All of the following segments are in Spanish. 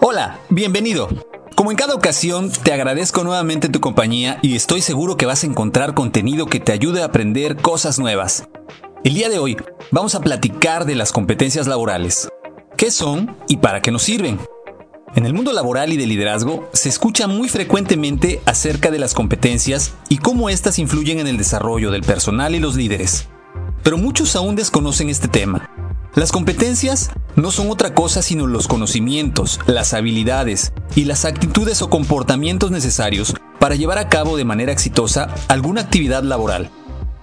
Hola, bienvenido. Como en cada ocasión, te agradezco nuevamente tu compañía y estoy seguro que vas a encontrar contenido que te ayude a aprender cosas nuevas. El día de hoy vamos a platicar de las competencias laborales. ¿Qué son y para qué nos sirven? En el mundo laboral y de liderazgo se escucha muy frecuentemente acerca de las competencias y cómo éstas influyen en el desarrollo del personal y los líderes. Pero muchos aún desconocen este tema. Las competencias no son otra cosa sino los conocimientos, las habilidades y las actitudes o comportamientos necesarios para llevar a cabo de manera exitosa alguna actividad laboral.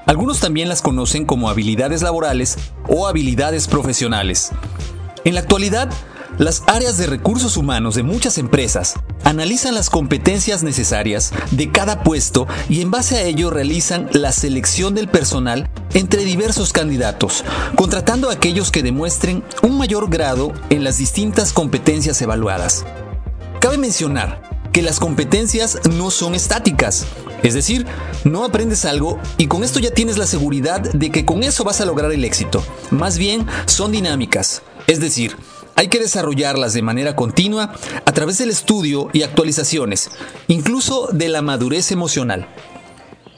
Algunos también las conocen como habilidades laborales o habilidades profesionales. En la actualidad, las áreas de recursos humanos de muchas empresas analizan las competencias necesarias de cada puesto y en base a ello realizan la selección del personal entre diversos candidatos, contratando a aquellos que demuestren un mayor grado en las distintas competencias evaluadas. Cabe mencionar que las competencias no son estáticas, es decir, no aprendes algo y con esto ya tienes la seguridad de que con eso vas a lograr el éxito. Más bien, son dinámicas, es decir, hay que desarrollarlas de manera continua a través del estudio y actualizaciones, incluso de la madurez emocional.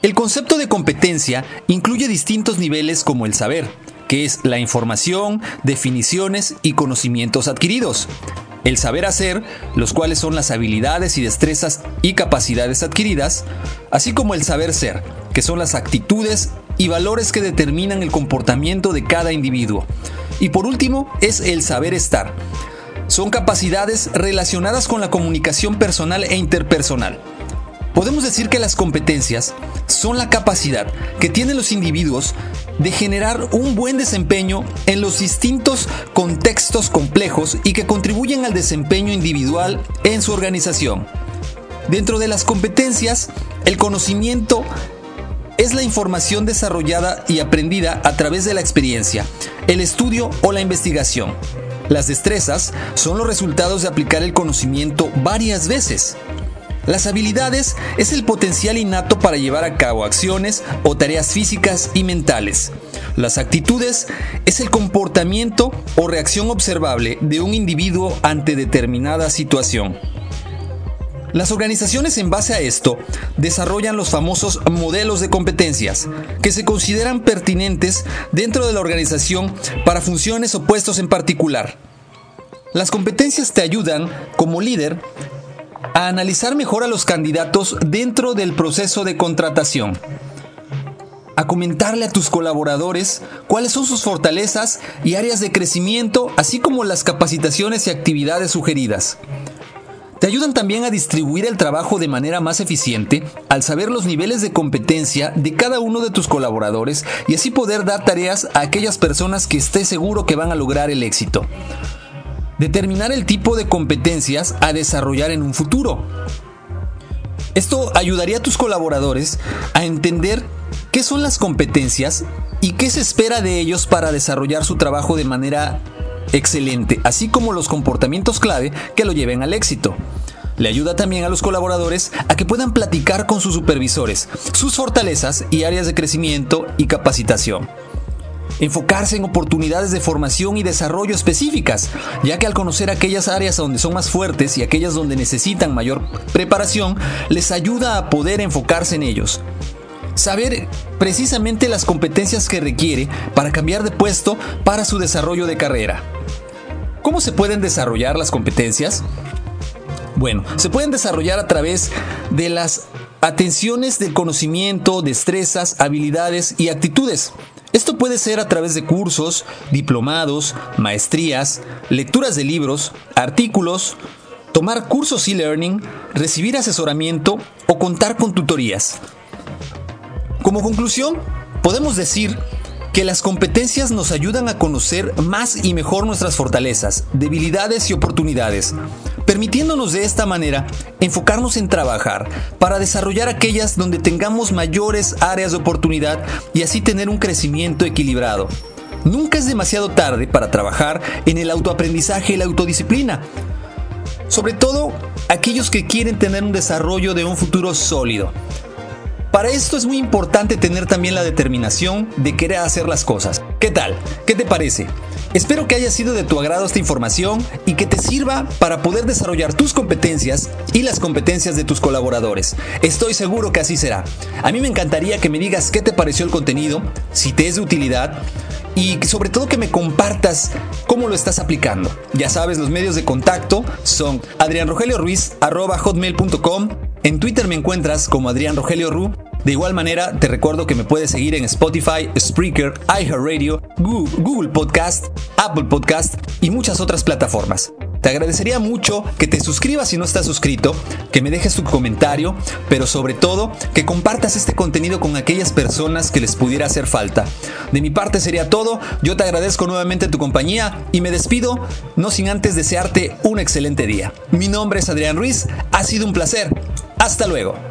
El concepto de competencia incluye distintos niveles como el saber, que es la información, definiciones y conocimientos adquiridos. El saber hacer, los cuales son las habilidades y destrezas y capacidades adquiridas, así como el saber ser, que son las actitudes y valores que determinan el comportamiento de cada individuo. Y por último, es el saber estar. Son capacidades relacionadas con la comunicación personal e interpersonal. Podemos decir que las competencias son la capacidad que tienen los individuos de generar un buen desempeño en los distintos contextos complejos y que contribuyen al desempeño individual en su organización. Dentro de las competencias, el conocimiento es la información desarrollada y aprendida a través de la experiencia, el estudio o la investigación. Las destrezas son los resultados de aplicar el conocimiento varias veces. Las habilidades es el potencial innato para llevar a cabo acciones o tareas físicas y mentales. Las actitudes es el comportamiento o reacción observable de un individuo ante determinada situación. Las organizaciones en base a esto desarrollan los famosos modelos de competencias, que se consideran pertinentes dentro de la organización para funciones o puestos en particular. Las competencias te ayudan, como líder, a analizar mejor a los candidatos dentro del proceso de contratación, a comentarle a tus colaboradores cuáles son sus fortalezas y áreas de crecimiento, así como las capacitaciones y actividades sugeridas. Te ayudan también a distribuir el trabajo de manera más eficiente al saber los niveles de competencia de cada uno de tus colaboradores y así poder dar tareas a aquellas personas que estés seguro que van a lograr el éxito. Determinar el tipo de competencias a desarrollar en un futuro. Esto ayudaría a tus colaboradores a entender qué son las competencias y qué se espera de ellos para desarrollar su trabajo de manera excelente, así como los comportamientos clave que lo lleven al éxito. Le ayuda también a los colaboradores a que puedan platicar con sus supervisores, sus fortalezas y áreas de crecimiento y capacitación. Enfocarse en oportunidades de formación y desarrollo específicas, ya que al conocer aquellas áreas donde son más fuertes y aquellas donde necesitan mayor preparación, les ayuda a poder enfocarse en ellos. Saber precisamente las competencias que requiere para cambiar de puesto para su desarrollo de carrera. ¿Cómo se pueden desarrollar las competencias? Bueno, se pueden desarrollar a través de las atenciones del conocimiento, destrezas, habilidades y actitudes. Esto puede ser a través de cursos, diplomados, maestrías, lecturas de libros, artículos, tomar cursos e-learning, recibir asesoramiento o contar con tutorías. Como conclusión, podemos decir que las competencias nos ayudan a conocer más y mejor nuestras fortalezas, debilidades y oportunidades, permitiéndonos de esta manera enfocarnos en trabajar para desarrollar aquellas donde tengamos mayores áreas de oportunidad y así tener un crecimiento equilibrado. Nunca es demasiado tarde para trabajar en el autoaprendizaje y la autodisciplina. Sobre todo aquellos que quieren tener un desarrollo de un futuro sólido. Para esto es muy importante tener también la determinación de querer hacer las cosas. ¿Qué tal? ¿Qué te parece? Espero que haya sido de tu agrado esta información y que te sirva para poder desarrollar tus competencias y las competencias de tus colaboradores. Estoy seguro que así será. A mí me encantaría que me digas qué te pareció el contenido, si te es de utilidad y sobre todo que me compartas cómo lo estás aplicando. Ya sabes, los medios de contacto son adrianrogelioruiz.com. En Twitter me encuentras como Adrián Rogelio Ru de igual manera, te recuerdo que me puedes seguir en Spotify, Spreaker, iHeartRadio, Google Podcast, Apple Podcast y muchas otras plataformas. Te agradecería mucho que te suscribas si no estás suscrito, que me dejes tu comentario, pero sobre todo que compartas este contenido con aquellas personas que les pudiera hacer falta. De mi parte sería todo, yo te agradezco nuevamente tu compañía y me despido, no sin antes desearte un excelente día. Mi nombre es Adrián Ruiz, ha sido un placer. Hasta luego.